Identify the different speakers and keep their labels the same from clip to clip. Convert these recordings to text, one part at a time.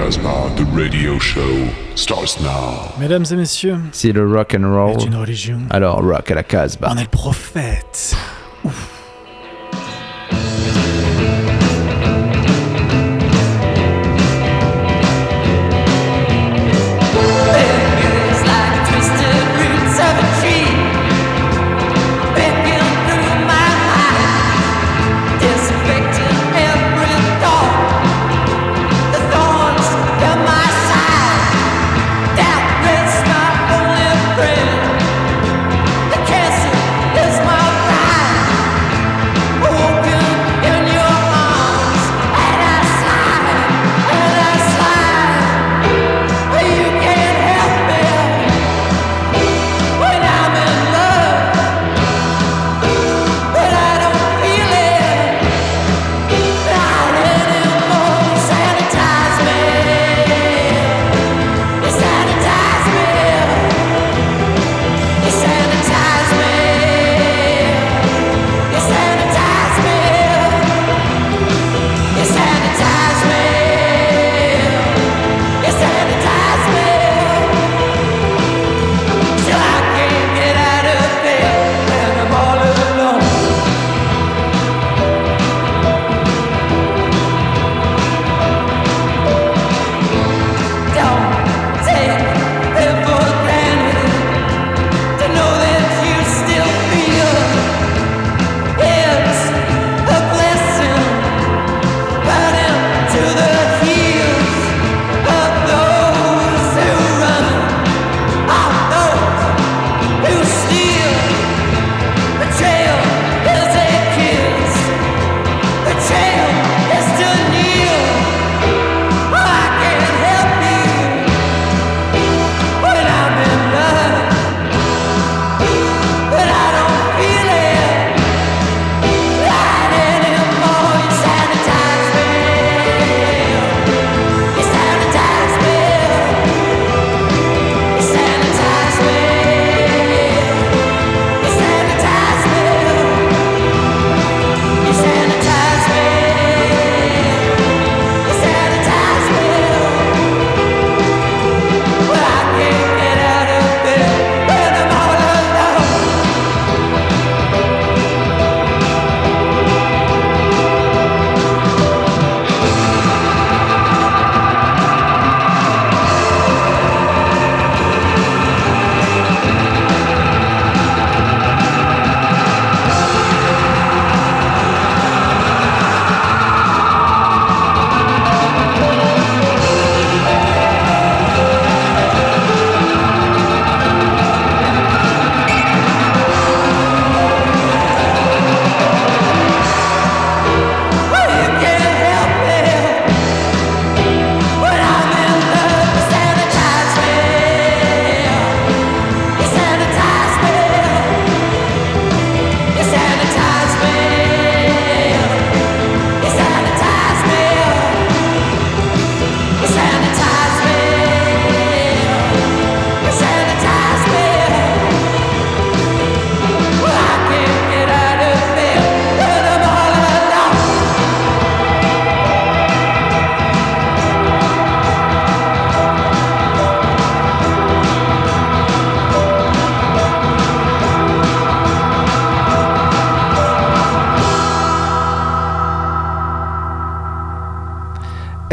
Speaker 1: Casbah, the radio show starts now.
Speaker 2: Mesdames et messieurs,
Speaker 3: C'est le rock and roll.
Speaker 2: est une religion.
Speaker 3: Alors rock à la Casbah.
Speaker 2: On est le prophète.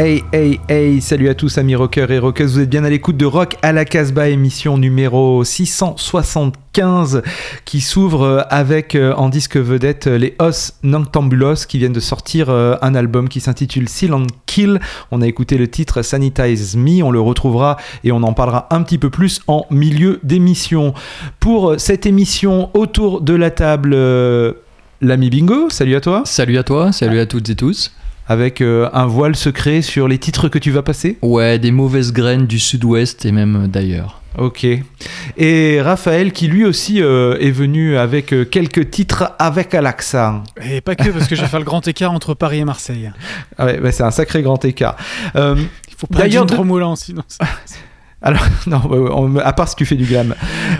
Speaker 3: Hey, hey, hey, salut à tous amis rockers et rockeuses, vous êtes bien à l'écoute de Rock à la Casbah, émission numéro 675 qui s'ouvre euh, avec euh, en disque vedette euh, les Os Noctambulos qui viennent de sortir un album qui s'intitule Silent Kill. On a écouté le titre Sanitize Me, on le retrouvera et on en parlera un petit peu plus en milieu d'émission. Pour cette émission autour de la table, l'ami Bingo, salut à toi,
Speaker 4: Salut à toi, salut à toutes et tous.
Speaker 3: Avec euh, un voile secret sur les titres que tu vas passer?
Speaker 4: Ouais, des mauvaises graines du sud-ouest et même d'ailleurs.
Speaker 3: Ok. Et Raphaël qui lui aussi euh, est venu avec euh, quelques titres avec Alexa.
Speaker 2: Et pas que, parce que je vais faire le grand écart entre Paris et Marseille.
Speaker 3: Ah ouais, bah, c'est un sacré grand écart. Euh,
Speaker 2: Il faut pas
Speaker 3: D'ailleurs,
Speaker 2: dire trop moulant, sinon.
Speaker 3: Alors, non, on- à part si tu fais du glam.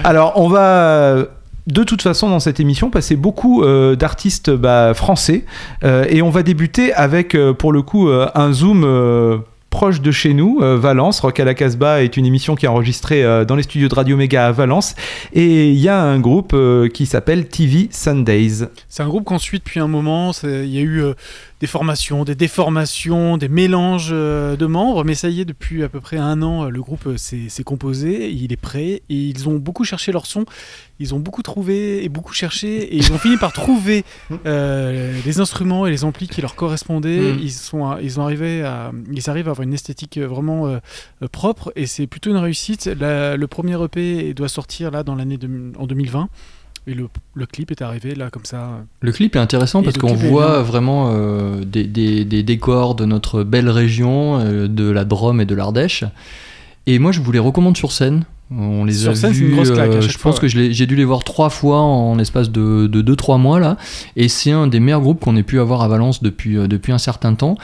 Speaker 3: Alors, on va euh, de toute façon dans cette émission passer beaucoup euh, d'artistes bah, français euh, et on va débuter avec euh, pour le coup un zoom proche de chez nous, Valence. Rock à la Casbah est une émission qui est enregistrée dans les studios de Radio Méga à Valence. Et il y a un groupe qui s'appelle TV Sundays.
Speaker 5: C'est un groupe qu'on suit depuis un moment. Il y a eu des formations, des déformations, des mélanges euh, de membres, mais ça y est, depuis à peu près un an, euh, le groupe euh, s'est composé, il est prêt, et ils ont beaucoup cherché leur son, ils ont beaucoup trouvé et beaucoup cherché, et ils ont fini par trouver euh, les instruments et les amplis qui leur correspondaient.
Speaker 3: Mm.
Speaker 5: Ils, sont, ils, ont arrivé à, ils arrivent à avoir une esthétique vraiment euh, propre, et c'est plutôt une réussite. La- le premier EP doit sortir là dans l'année en 2020. Et le, le clip est arrivé là comme ça.
Speaker 4: Le clip est intéressant
Speaker 5: Et
Speaker 4: parce qu'on voit vraiment euh, des, des- des décors de notre belle région, euh, de la Drôme et de l'Ardèche. Et moi, je vous les recommande sur scène. On les
Speaker 5: Sur
Speaker 4: a
Speaker 5: scène,
Speaker 4: vus,
Speaker 5: une grosse claque à
Speaker 4: euh,
Speaker 5: chaque
Speaker 4: je
Speaker 5: fois,
Speaker 4: pense que j'ai dû les voir trois fois en espace de 2-3 mois là. Et c'est un des meilleurs groupes qu'on ait pu avoir à Valence depuis, depuis un certain temps.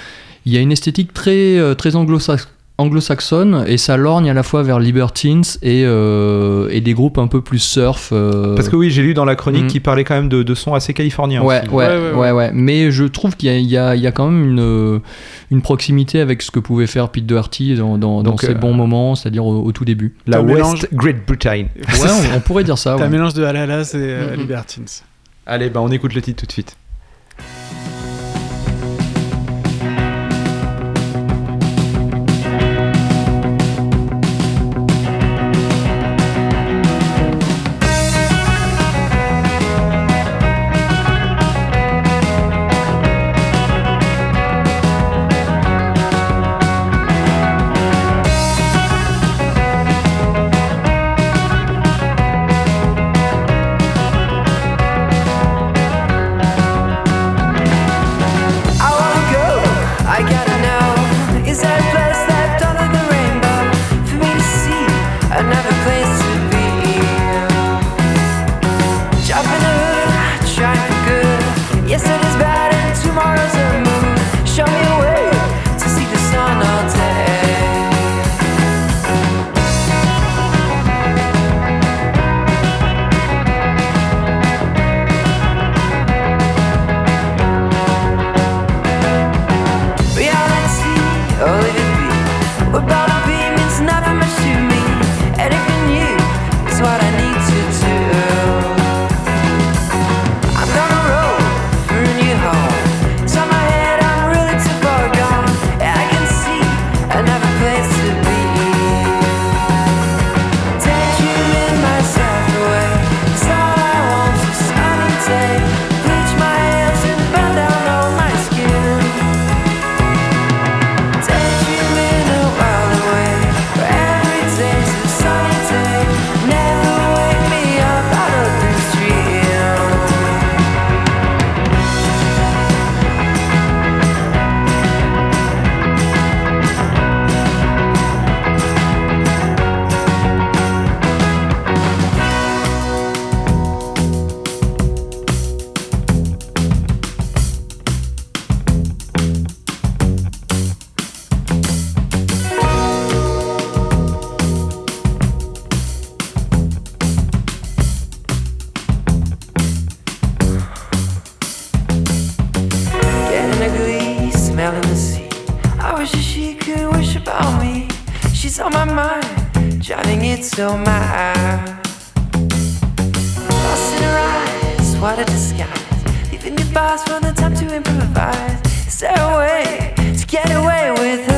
Speaker 4: Il y a une esthétique très, très anglo-sax- anglo-saxonne et ça lorgne à la fois vers Libertines et, euh, et des groupes un peu plus surf. euh,
Speaker 3: Parce que oui, j'ai lu dans la chronique
Speaker 4: Mm.
Speaker 3: qu'il parlait quand même de, de sons assez californiens.
Speaker 4: Ouais, ouais,
Speaker 5: Ouais,
Speaker 4: ouais,
Speaker 5: ouais,
Speaker 4: ouais, Mais je trouve qu'il y, a- y y quand même une, une proximité avec ce que pouvait faire Pete Doherty dans, dans, ses
Speaker 3: euh,
Speaker 4: bons moments, c'est-à-dire au, au tout début.
Speaker 3: La
Speaker 5: Un
Speaker 3: West
Speaker 5: mélange-
Speaker 3: Great Britain.
Speaker 4: Ouais, on, on pourrait dire ça.
Speaker 5: Un
Speaker 4: ouais.
Speaker 5: mélange de Halalas et euh,
Speaker 4: Mhm.
Speaker 5: Libertines.
Speaker 3: Allez, bah on écoute le titre tout de suite.
Speaker 6: On my mind, driving it so mad. Lost in her eyes, what a disguise. Leaving your boss for the time to improvise. Is there a way to get away with her?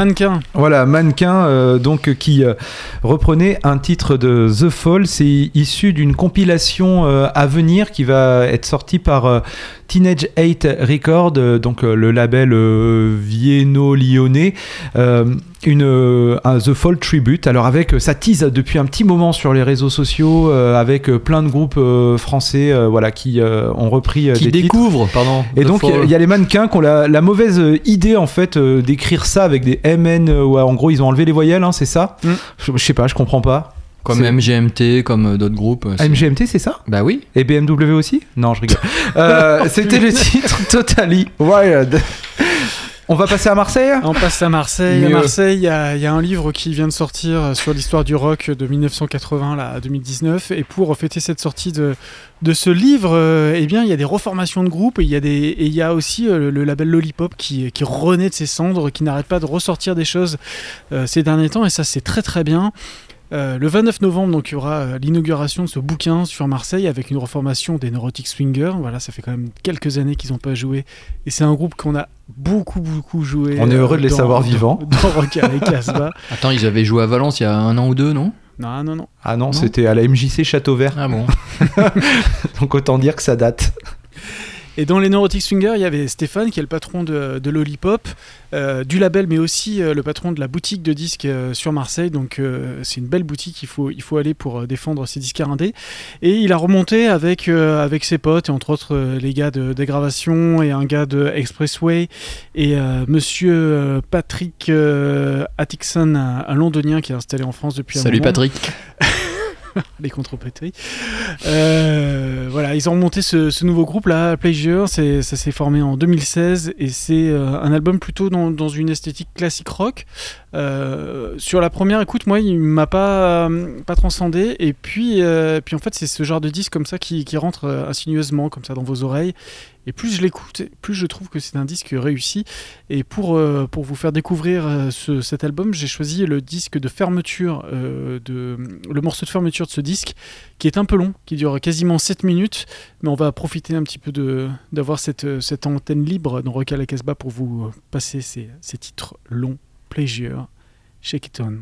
Speaker 5: Mannequin.
Speaker 3: Voilà, mannequin, euh, donc qui euh, reprenait un titre de The Fall. C'est issu d'une compilation euh, à venir qui va être sortie par Teenage 8 Record, euh, donc euh, le label euh, vienno-lyonnais. Une, un The Fall Tribute. Alors avec, ça tease depuis un petit moment sur les réseaux sociaux, avec plein de groupes français, voilà, qui ont repris
Speaker 4: Qui
Speaker 3: des titres.
Speaker 4: découvre, pardon.
Speaker 3: Et donc, il y a- y, les mannequins qui ont la, la mauvaise idée, en fait, d'écrire ça avec des MN, où en gros, ils ont enlevé les voyelles, hein, c'est ça?
Speaker 5: Mm.
Speaker 3: je, je sais pas, je comprends pas.
Speaker 4: Comme MGMT, comme euh, d'autres groupes. euh, c'est-
Speaker 3: MGMT, c'est ça?
Speaker 4: Bah oui.
Speaker 3: Et BMW aussi? Non, je rigole. Euh, C'était le titre Totally Wild. On va passer à Marseille?
Speaker 5: On passe à Marseille. À. Marseille, il y, a il y a un livre qui vient de sortir sur l'histoire du rock de 1980 là, à 2019. Et pour fêter cette sortie de, de ce livre, euh, eh bien, il y a des reformations de groupes et il y a, des, et il y a aussi euh, le, le label Lollipop qui, qui renaît de ses cendres, qui n'arrête pas de ressortir des choses euh, ces derniers temps. Et ça, c'est très très bien. Euh, le 29 novembre, donc, il y aura euh, l'inauguration de ce bouquin sur Marseille avec une reformation des Neurotic Swingers. Voilà, ça fait quand même quelques années qu'ils n'ont pas joué. Et c'est un groupe qu'on a beaucoup, beaucoup joué.
Speaker 3: On est heureux de les
Speaker 5: dans-
Speaker 3: savoir
Speaker 5: dans-
Speaker 3: vivants.
Speaker 5: Dans Rock Casbah.
Speaker 4: Attends, ils avaient joué à Valence il y a un an ou deux, non?
Speaker 5: Non, non, non.
Speaker 3: Ah non,
Speaker 4: Non?
Speaker 3: c'était à la MJC Château Vert,
Speaker 4: Ah bon
Speaker 3: donc autant dire que ça date.
Speaker 5: Et dans les Neurotic Swingers, il y avait Stéphane, qui est le patron de, de Lollipop, euh, du label, mais aussi euh, le patron de la boutique de disques euh, sur Marseille. Donc c'est une belle boutique, il faut, il faut aller pour défendre ses disques indés. Et il a remonté avec, avec ses potes, et entre autres les gars de Déggravation et un gars de Expressway, et monsieur Patrick Atkinson, un, un londonien qui est installé en France depuis un
Speaker 4: Salut
Speaker 5: moment.
Speaker 4: Patrick.
Speaker 5: les contrepétries. Euh, voilà, ils ont remonté ce, nouveau groupe là, Pleasure. Ça s'est formé en 2016 et c'est euh, un album plutôt dans, une esthétique classique rock. Euh, sur la première écoute, moi, il m'a pas euh, pas transcendé. Et puis, puis en fait, c'est ce genre de disque comme ça qui, qui rentre insinueusement comme ça dans vos oreilles. Et plus je l'écoute, plus je trouve que c'est un disque réussi. Et pour, euh, pour vous faire découvrir euh, ce- cet album, j'ai choisi le disque de fermeture, euh, de, le morceau de fermeture de ce disque, qui est un peu long, qui dure quasiment 7 minutes. Mais on va profiter un petit peu d'avoir cette, cette antenne libre dans Rock à la Casbah pour vous passer ces, ces titres longs. Pleasure, Shake It On.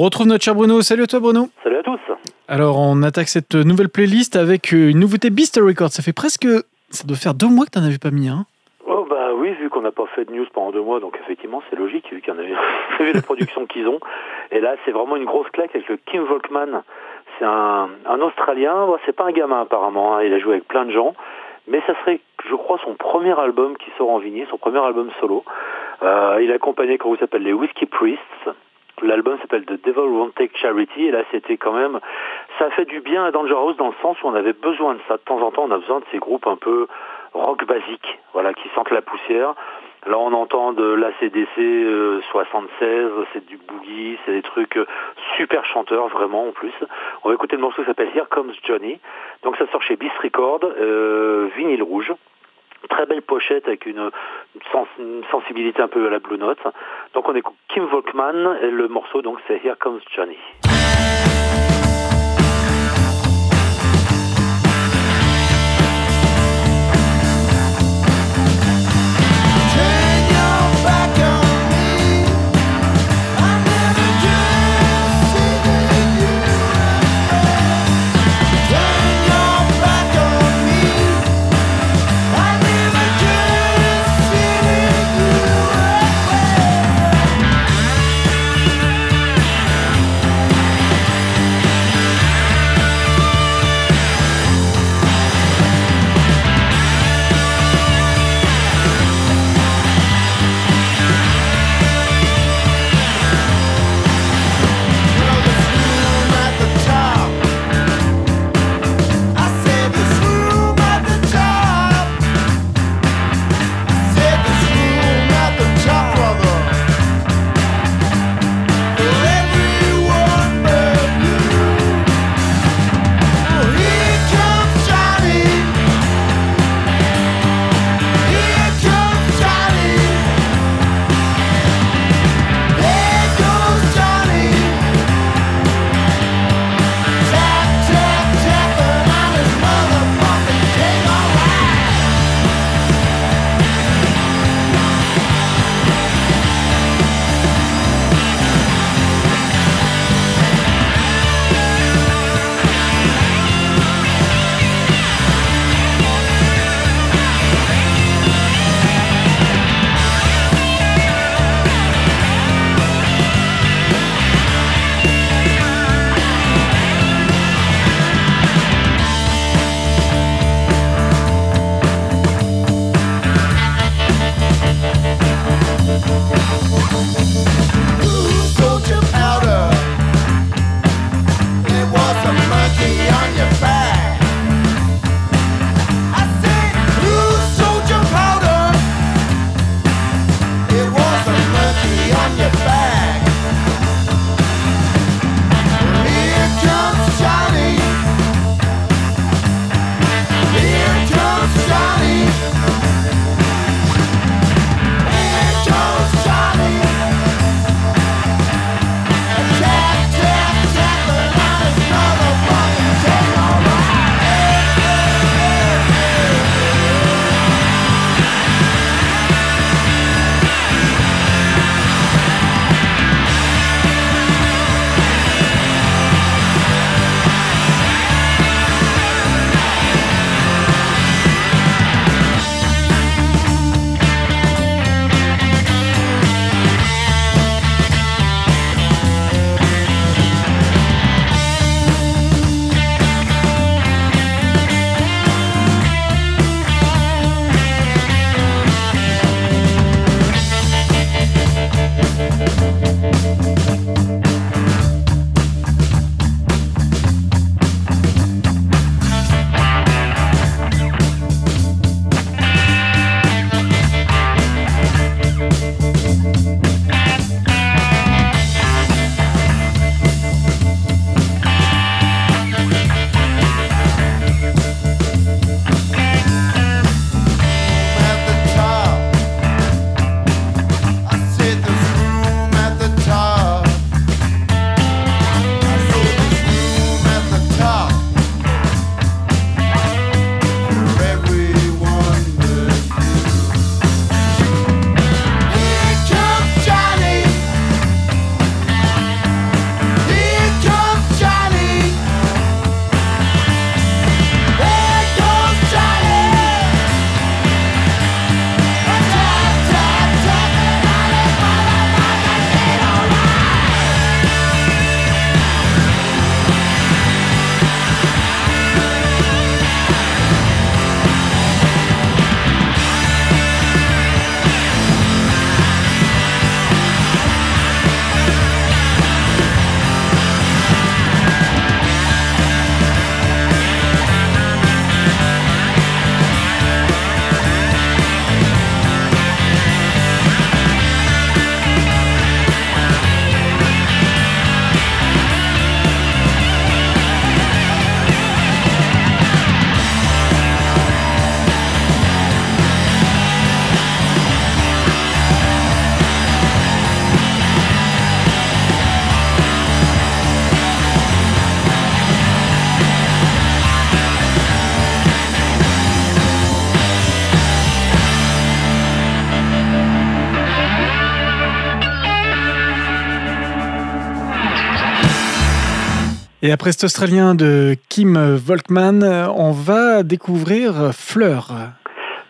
Speaker 7: On
Speaker 5: retrouve notre cher Bruno. Salut à toi Bruno.
Speaker 8: Salut à tous.
Speaker 5: Alors on attaque cette nouvelle playlist avec euh, une nouveauté Beast Records. Ça fait presque... Ça doit faire deux mois que t'en avais pas mis un.
Speaker 8: Oh bah oui, vu qu'on n'a pas fait de news pendant deux mois, donc effectivement c'est logique, vu qu'il y en a vu la production qu'ils ont. Et là c'est vraiment une grosse claque avec le Kim Volkman. C'est un, un Australien, c'est pas un gamin apparemment, hein. il a joué avec plein de gens. Mais ça serait, je crois, son premier album qui sort en vinyle, son premier album solo. Euh, il a accompagné, comment il s'appelle, les Whiskey Priests. L'album s'appelle The Devil Won't Take Charity et là c'était quand même ça fait du bien à Danger House dans le sens où on avait besoin de ça. De temps en temps on a besoin de ces groupes un peu rock basique voilà qui sentent la poussière. Là on entend de l'ACDC euh, 76 c'est du boogie c'est des trucs euh, super chanteurs vraiment en plus. On va écouter le morceau qui s'appelle Here Comes Johnny. Donc ça sort chez Beast Record euh, vinyle rouge Très belle pochette avec une, une, sens- une sensibilité un peu à la Blue Note. Donc on écoute Kim Volkman et le morceau donc c'est Here Comes Johnny.
Speaker 5: Et après cet Australien de Kim Volkman, euh, on va découvrir Fleur.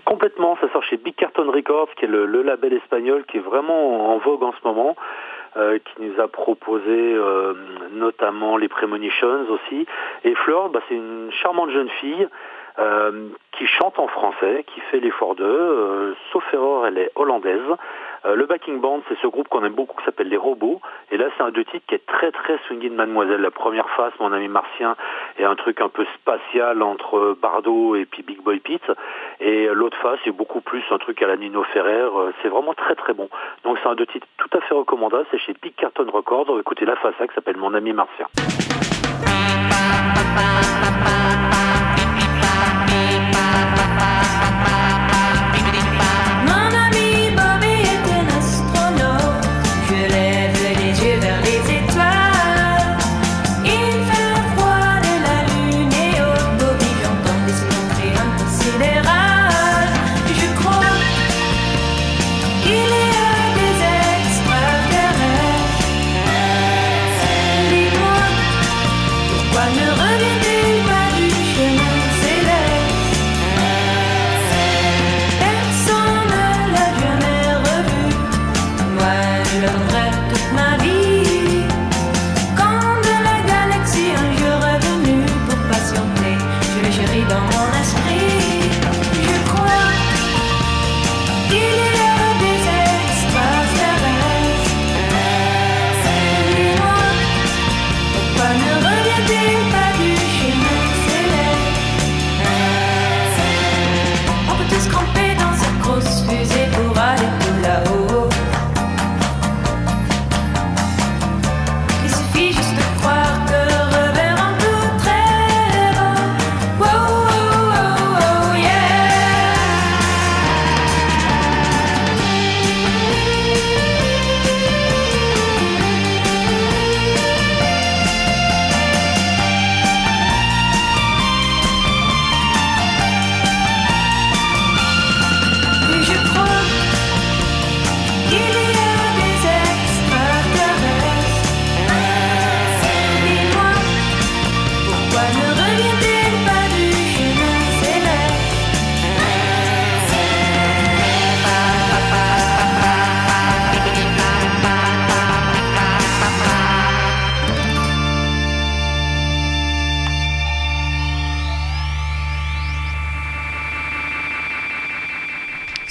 Speaker 8: Complètement, ça sort chez Big Carton Records, qui est le, label espagnol qui est vraiment en vogue en ce moment. euh, qui nous a proposé euh, notamment les Premonitions aussi. Et Fleur, bah, c'est une charmante jeune fille qui chante en français, qui fait l'effort d'eux. Sauf erreur, elle est hollandaise. Euh, le backing band, c'est ce groupe qu'on aime beaucoup qui s'appelle Les Robots. Et là, c'est un deux titres qui est très très swingy de Mademoiselle. La première face, Mon ami Martien, est un truc un peu spatial entre Bardot et puis Big Boy Pete. Et l'autre face, c'est beaucoup plus un truc à la Nino Ferrer. Euh, C'est vraiment très très bon. Donc c'est un deux titres tout à fait recommandable. C'est chez Big Carton Records. Écoutez la face qui s'appelle Mon ami Martien.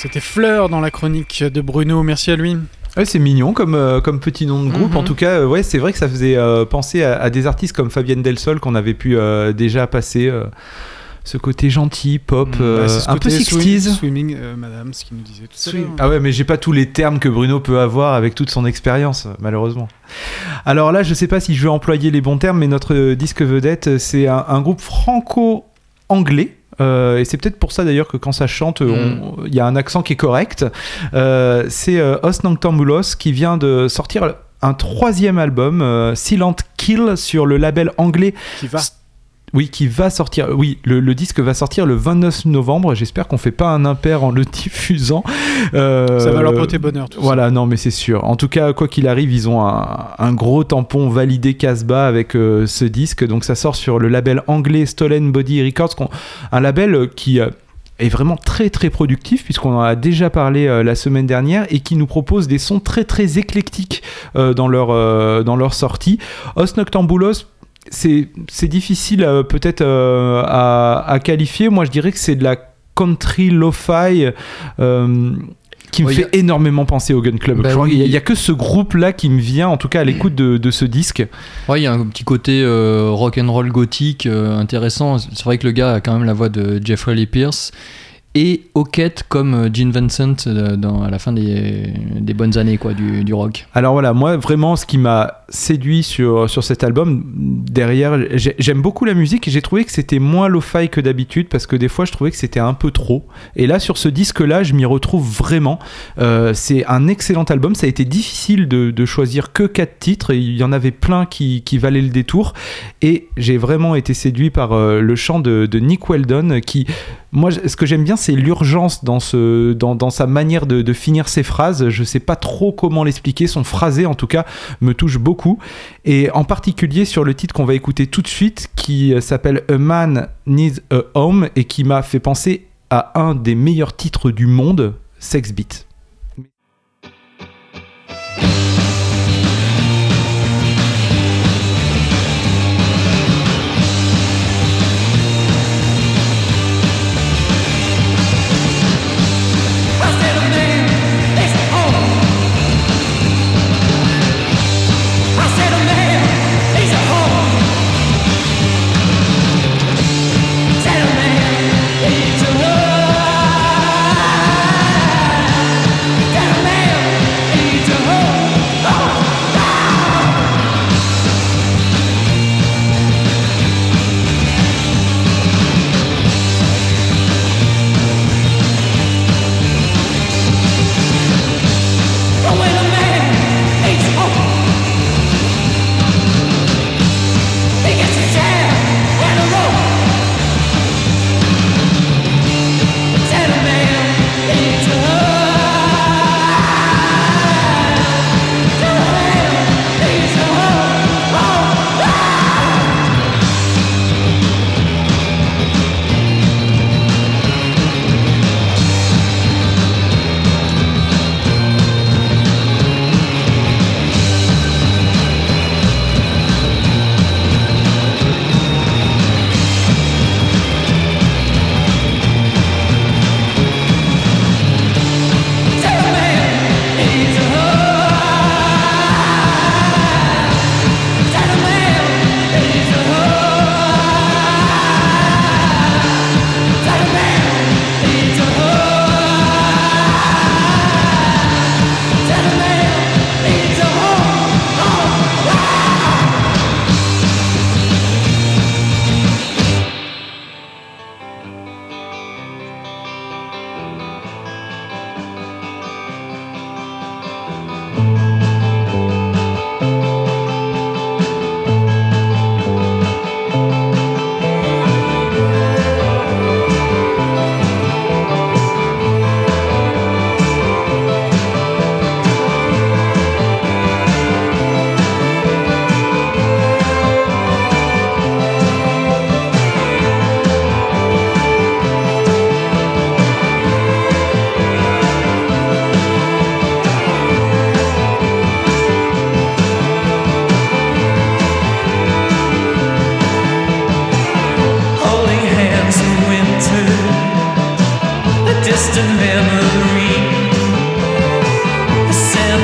Speaker 5: C'était Fleur dans la chronique de Bruno. Merci à lui.
Speaker 3: Ouais, c'est mignon comme, euh, comme petit nom de groupe.
Speaker 5: Mhm.
Speaker 3: En tout cas, euh, ouais, c'est vrai que ça faisait euh, penser à, à des artistes comme Fabienne Delsol qu'on avait pu déjà passer. ce côté gentil, pop, euh,
Speaker 5: Bah,
Speaker 3: un peu
Speaker 5: côté
Speaker 3: 60s.
Speaker 5: swim- Swimming, madame, ce qu'il nous disait tout à.
Speaker 3: Ah ouais, mais j'ai pas tous les termes que Bruno peut avoir avec toute son expérience, malheureusement. Alors là, je sais pas si je vais employer les bons termes, mais notre disque vedette, c'est un, un groupe franco-anglais. Euh, et c'est peut-être pour ça d'ailleurs que quand ça chante, on- il y a un accent qui est correct. Euh, c'est euh, Os Noctambulos qui vient de sortir un troisième album, euh, Silent Kill, sur le label anglais
Speaker 5: Qui va.
Speaker 3: Oui, qui va sortir. Oui, le, le disque va sortir le 29 novembre. J'espère qu'on fait pas un impair en le diffusant. Euh,
Speaker 5: Ça va leur porter bonheur, tout ça.
Speaker 3: Voilà, non, mais c'est sûr. En tout cas, quoi qu'il arrive, ils ont un, un gros tampon validé Casbah avec euh, ce disque. Donc ça sort sur le label anglais Stolen Body Records, un label euh, qui euh, est vraiment très très productif puisqu'on en a déjà parlé euh, la semaine dernière et qui nous propose des sons très très éclectiques euh, dans leur euh, dans leur sortie. Os Noctambulos c'est difficile euh, peut-être euh, à, à qualifier. Moi, je dirais que c'est de la country lo-fi euh, qui me
Speaker 4: Ouais,
Speaker 3: fait
Speaker 4: a-
Speaker 3: énormément penser au Gun Club.
Speaker 4: Bah
Speaker 3: crois
Speaker 4: oui.
Speaker 3: qu'il y a- il y, a que ce groupe-là qui me vient, en tout cas à l'écoute de, de ce disque.
Speaker 4: Ouais, il y a un petit côté rock and roll gothique intéressant. C'est vrai que le gars a quand même la voix de Jeffrey Lee Pierce et Hockett comme euh, Gene Vincent euh, dans, à la fin des, bonnes années quoi, du, du rock.
Speaker 3: Alors voilà, moi vraiment ce qui m'a séduit sur, sur cet album, derrière, j'ai- j'aime beaucoup la musique et j'ai trouvé que c'était moins lo-fi que d'habitude parce que des fois je trouvais que c'était un peu trop. Et là sur ce disque-là, je m'y retrouve vraiment. Euh, c'est un excellent album, ça a été difficile de, choisir que quatre titres, et il y en avait plein qui, qui valaient le détour. Et j'ai vraiment été séduit par le chant de, Nick Weldon qui... Moi, ce que j'aime bien, c'est l'urgence dans, sa manière de, de finir ses phrases. Je sais pas trop comment l'expliquer. Son phrasé, en tout cas, me touche beaucoup. Et en particulier sur le titre qu'on va écouter tout de suite, qui euh, s'appelle A Man Needs a Home et qui m'a fait penser à un des meilleurs titres du monde, Sex Beat.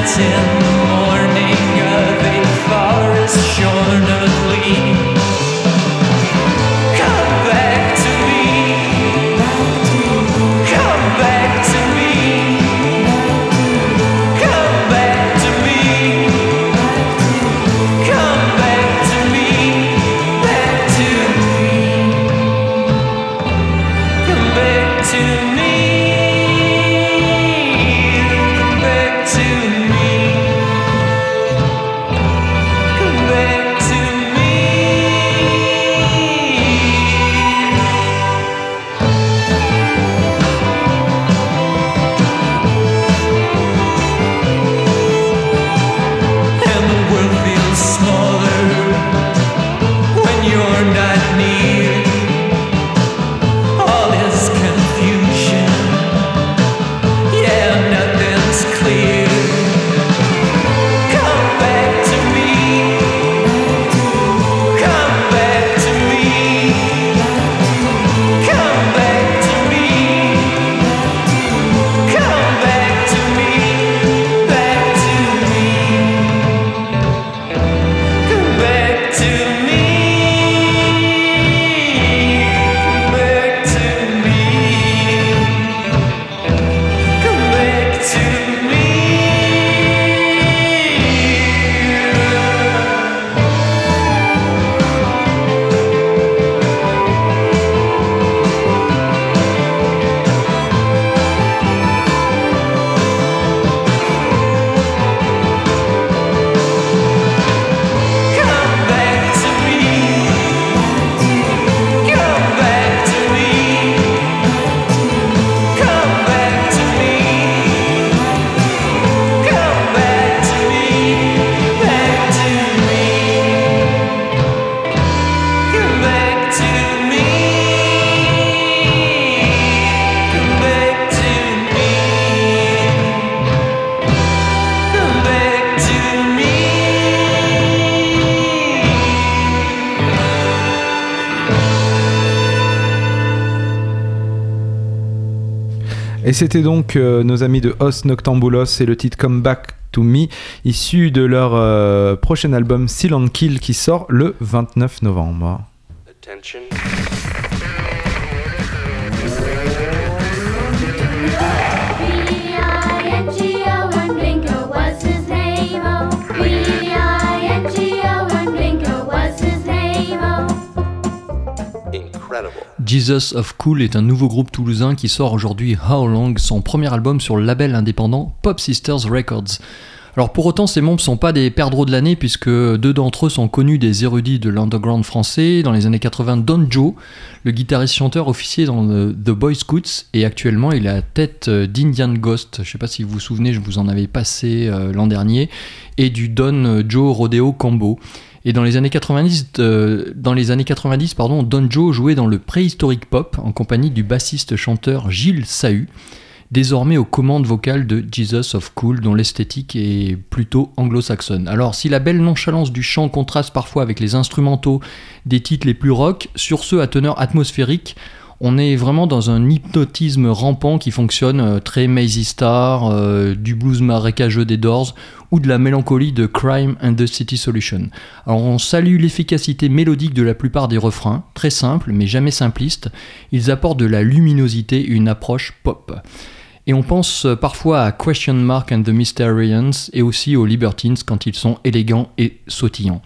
Speaker 9: It's in the
Speaker 3: morning. C'était donc euh, nos amis de Os Noctambulos et le titre Come Back to Me, issu de leur euh, prochain album Seal and Kill qui sort le 29 novembre.
Speaker 10: Attention.
Speaker 11: Oh? Oh?
Speaker 10: Incredible.
Speaker 4: Jesus of Cool est un nouveau groupe toulousain qui sort aujourd'hui How Long, son premier album sur le label indépendant Pop Sisters Records. Alors pour autant, ces membres sont pas des perdreaux de l'année puisque deux d'entre eux sont connus des érudits de l'underground français. Dans les années 80, Don Joe, le guitariste-chanteur officier dans The Boy Scouts, et actuellement il est à la tête euh, d'Indian Ghost. Je sais pas si vous vous souvenez, je vous en avais passé euh, l'an dernier, et du Don euh, Joe Rodeo Combo. Et dans les années 90, euh, dans les années 90 pardon, Don Joe jouait dans le préhistorique pop en compagnie du bassiste-chanteur Gilles Sahu, désormais aux commandes vocales de Jesus of Cool, dont l'esthétique est plutôt anglo-saxonne. Alors, si la belle nonchalance du chant contraste parfois avec les instrumentaux des titres les plus rock, sur ceux à teneur atmosphérique, on est vraiment dans un hypnotisme rampant qui fonctionne euh, très Maisy Star, euh, du blues marécageux des Doors ou de la mélancolie de Crime and the City Solution. Alors on salue l'efficacité mélodique de la plupart des refrains, très simples mais jamais simplistes. Ils apportent de la luminosité une approche pop. Et on pense euh, parfois à Question Mark and the Mysterians et aussi aux Libertines quand ils sont élégants et sautillants.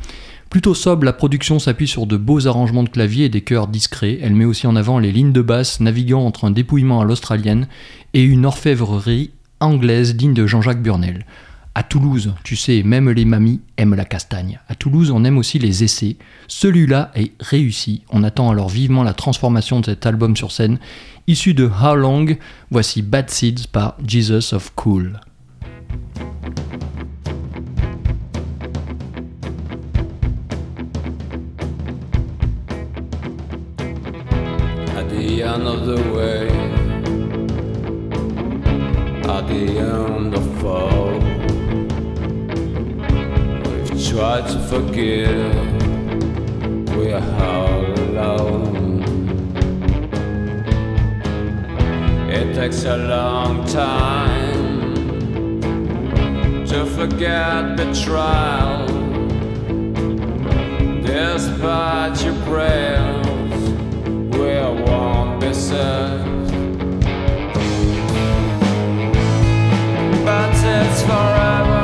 Speaker 4: Plutôt sobre, la production s'appuie sur de beaux arrangements de clavier et des chœurs discrets. Elle met aussi en avant les lignes de basse naviguant entre un dépouillement à l'australienne et une orfèvrerie anglaise digne de Jean-Jacques Burnel. À Toulouse, tu sais, même les mamies aiment la castagne. À Toulouse, on aime aussi les essais. Celui-là est réussi. On attend alors vivement la transformation de cet album sur scène. Issu de How Long, voici Bad Seeds par Jesus of Cool.
Speaker 2: End of the way, at the end of fall, we've tried to forgive, we are all alone. It takes a long time to forget betrayal, despite your prayers we won't But it's forever.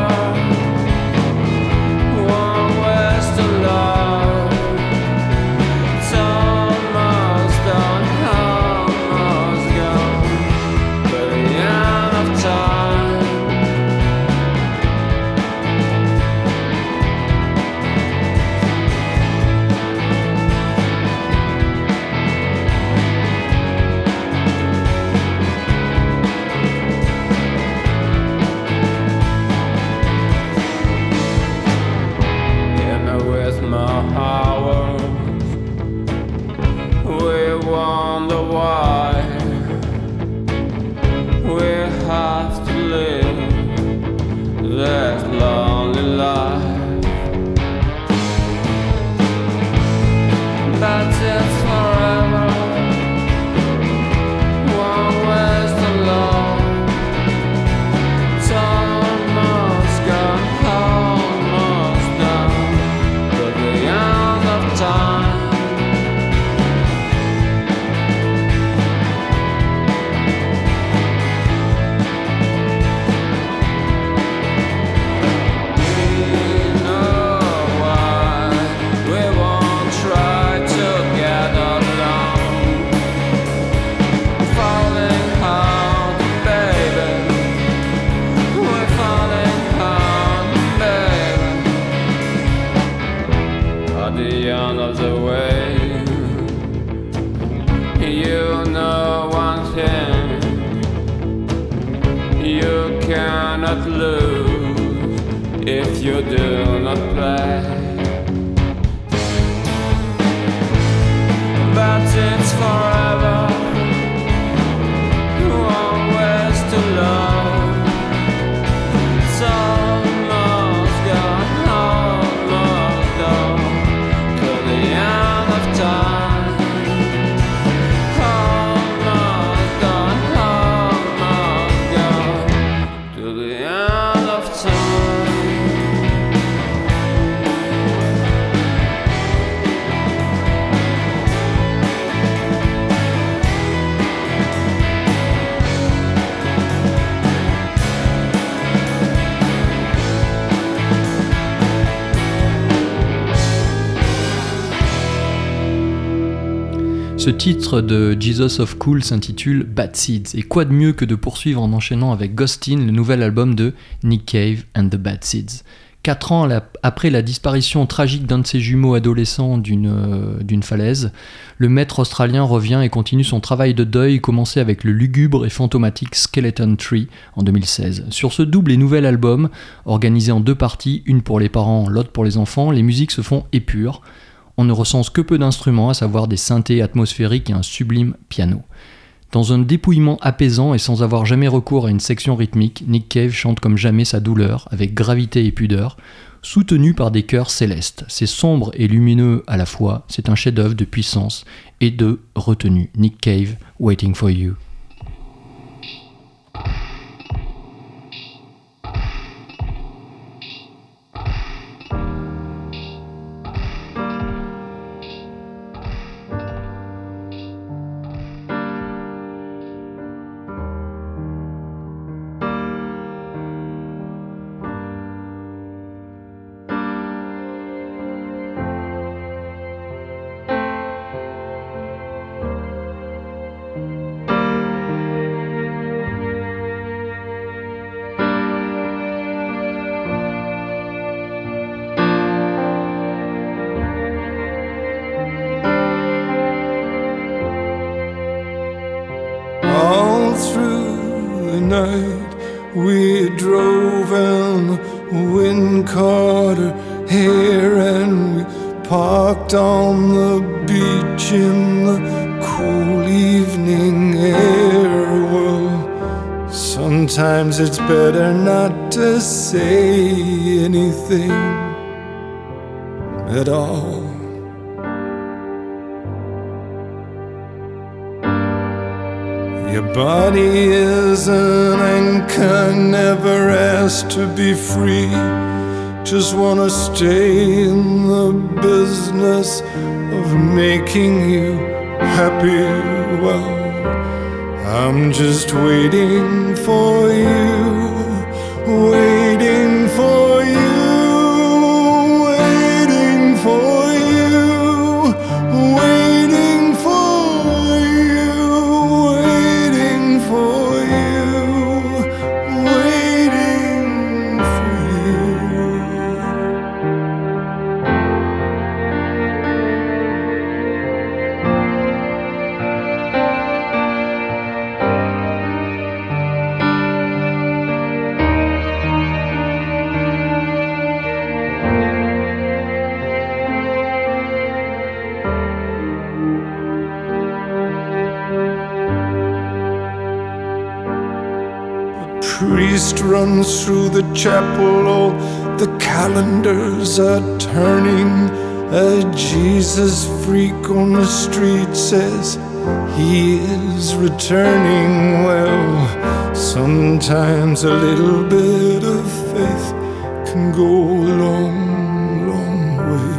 Speaker 2: You do not play. But it's forever.
Speaker 4: Ce titre de Jesus of Cool s'intitule Bad Seeds. Et quoi de mieux que de poursuivre en enchaînant avec Ghostin, le nouvel album de Nick Cave and the Bad Seeds. Quatre ans après la disparition tragique d'un de ses jumeaux adolescents d'une euh, d'une falaise, le maître australien revient et continue son travail de deuil commencé avec le lugubre et fantomatique Skeleton Tree en 2016. Sur ce double et nouvel album, organisé en deux parties, une pour les parents, l'autre pour les enfants, les musiques se font épures. On ne recense que peu d'instruments, à savoir des synthés atmosphériques et un sublime piano. Dans un dépouillement apaisant et sans avoir jamais recours à une section rythmique, Nick Cave chante comme jamais sa douleur, avec gravité et pudeur, soutenu par des chœurs célestes. C'est sombre et lumineux à la fois, c'est un chef-d'œuvre de puissance et de retenue. Nick Cave, Waiting for You.
Speaker 10: Sometimes it's better not to say anything at all. Your body is an anchor, never asked to be free. Just wanna stay in the business of making you happy. Well, I'm just waiting for you, waiting runs through the chapel, all the calendars are turning. A Jesus freak on the street says he is returning. Well, sometimes a little bit of faith can go a long, long way.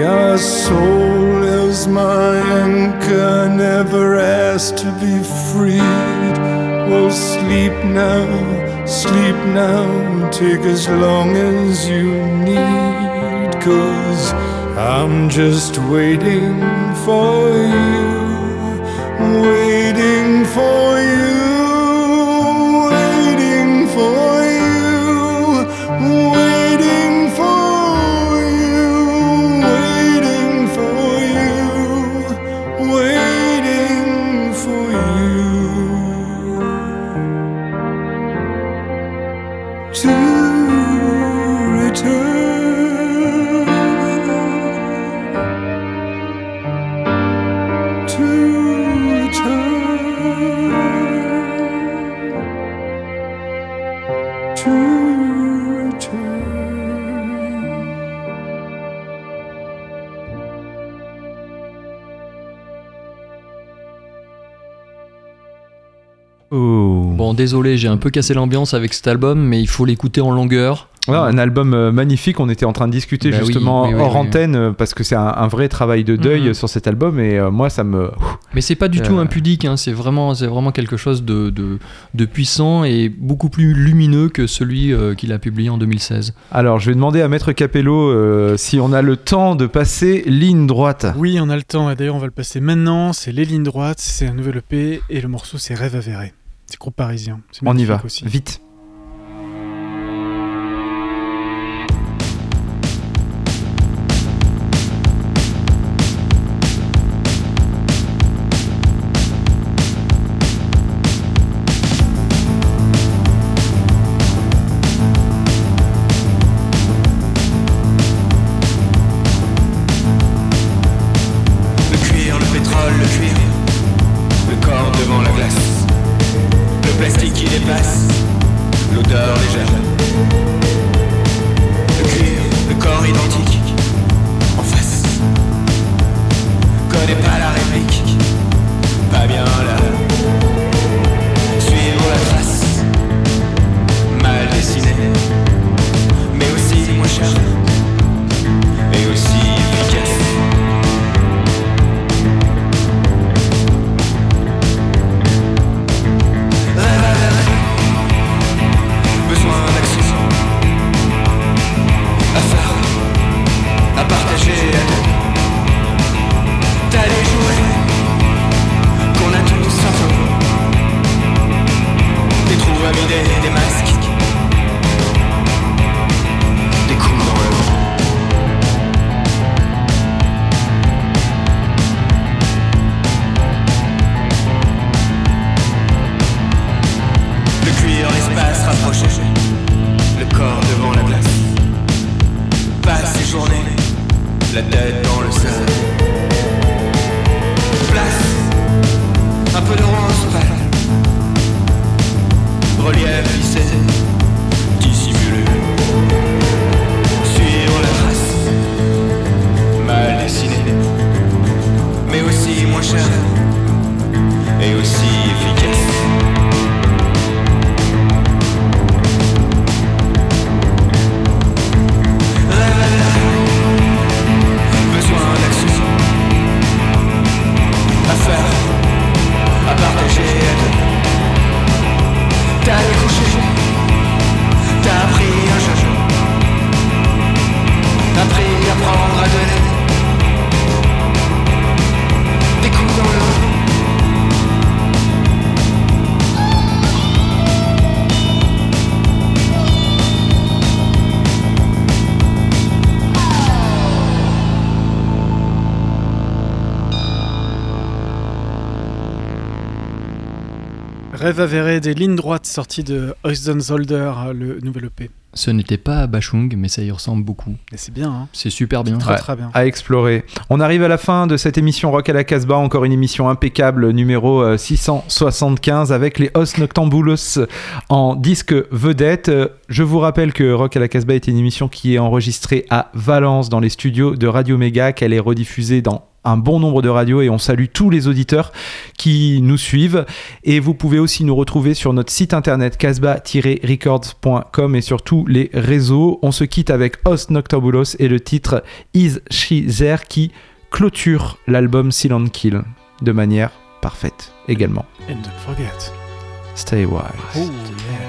Speaker 10: Your soul is my anchor, never asked to be freed. Well, sleep now, sleep now, take as long as you need. Cause I'm just waiting for you, waiting for you,
Speaker 4: Bon, désolé, j'ai un peu cassé l'ambiance avec cet album, mais il faut l'écouter en longueur.
Speaker 3: Un album euh, magnifique. On était en train de discuter
Speaker 4: Bah
Speaker 3: justement
Speaker 4: oui, oui,
Speaker 3: hors
Speaker 4: oui.
Speaker 3: antenne euh, parce que c'est un, un vrai travail de deuil
Speaker 5: Mhm.
Speaker 3: sur cet album et euh, moi ça me.
Speaker 4: Mais c'est pas du tout impudique, hein, c'est vraiment, c'est vraiment quelque chose de, de, de puissant et beaucoup plus lumineux que celui euh, qu'il a publié en 2016.
Speaker 3: Alors je vais demander à Maître Capello euh, si on a le temps de passer ligne droite.
Speaker 5: Oui, on a le temps. Et d'ailleurs, on va le passer maintenant. C'est Les Lignes Droites. C'est un nouvel EP. Et le morceau, c'est Rêve avéré. C'est groupe parisien. C'est
Speaker 3: On y va,
Speaker 5: Aussi.
Speaker 3: vite.
Speaker 5: Rêve avéré des lignes droites sorties de Oyston Zolder, le nouvel EP.
Speaker 4: Ce n'était pas Bachung, mais ça y ressemble beaucoup.
Speaker 5: Et c'est bien, hein.
Speaker 4: C'est super bien.
Speaker 5: Très
Speaker 3: Ouais.
Speaker 5: très bien.
Speaker 3: à explorer. On arrive à la fin de cette émission Rock à la Casbah, encore une émission impeccable numéro euh, 675 avec les Os Noctambulos en disque vedette. Euh, Je vous rappelle que Rock à la Casbah est une émission qui est enregistrée à Valence dans les studios de Radio Méga, qu'elle est rediffusée dans un bon nombre de radios et on salue tous les auditeurs qui nous suivent et vous pouvez aussi nous retrouver sur notre site internet casbah-records.com et sur tous les réseaux. On se quitte avec Os Noctambulos et le titre Is She There qui clôture l'album Silent Kill de manière parfaite également.
Speaker 5: And don't forget.
Speaker 3: Stay wise.
Speaker 5: Oh yeah.